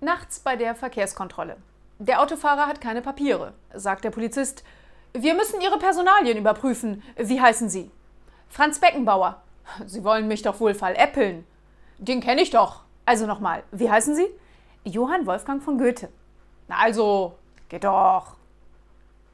Nachts bei der Verkehrskontrolle. Der Autofahrer hat keine Papiere, sagt der Polizist. Wir müssen Ihre Personalien überprüfen. Wie heißen Sie? Franz Beckenbauer. Sie wollen mich doch wohl veräppeln. Den kenne ich doch. Also nochmal, wie heißen Sie? Johann Wolfgang von Goethe. Na also, geht doch.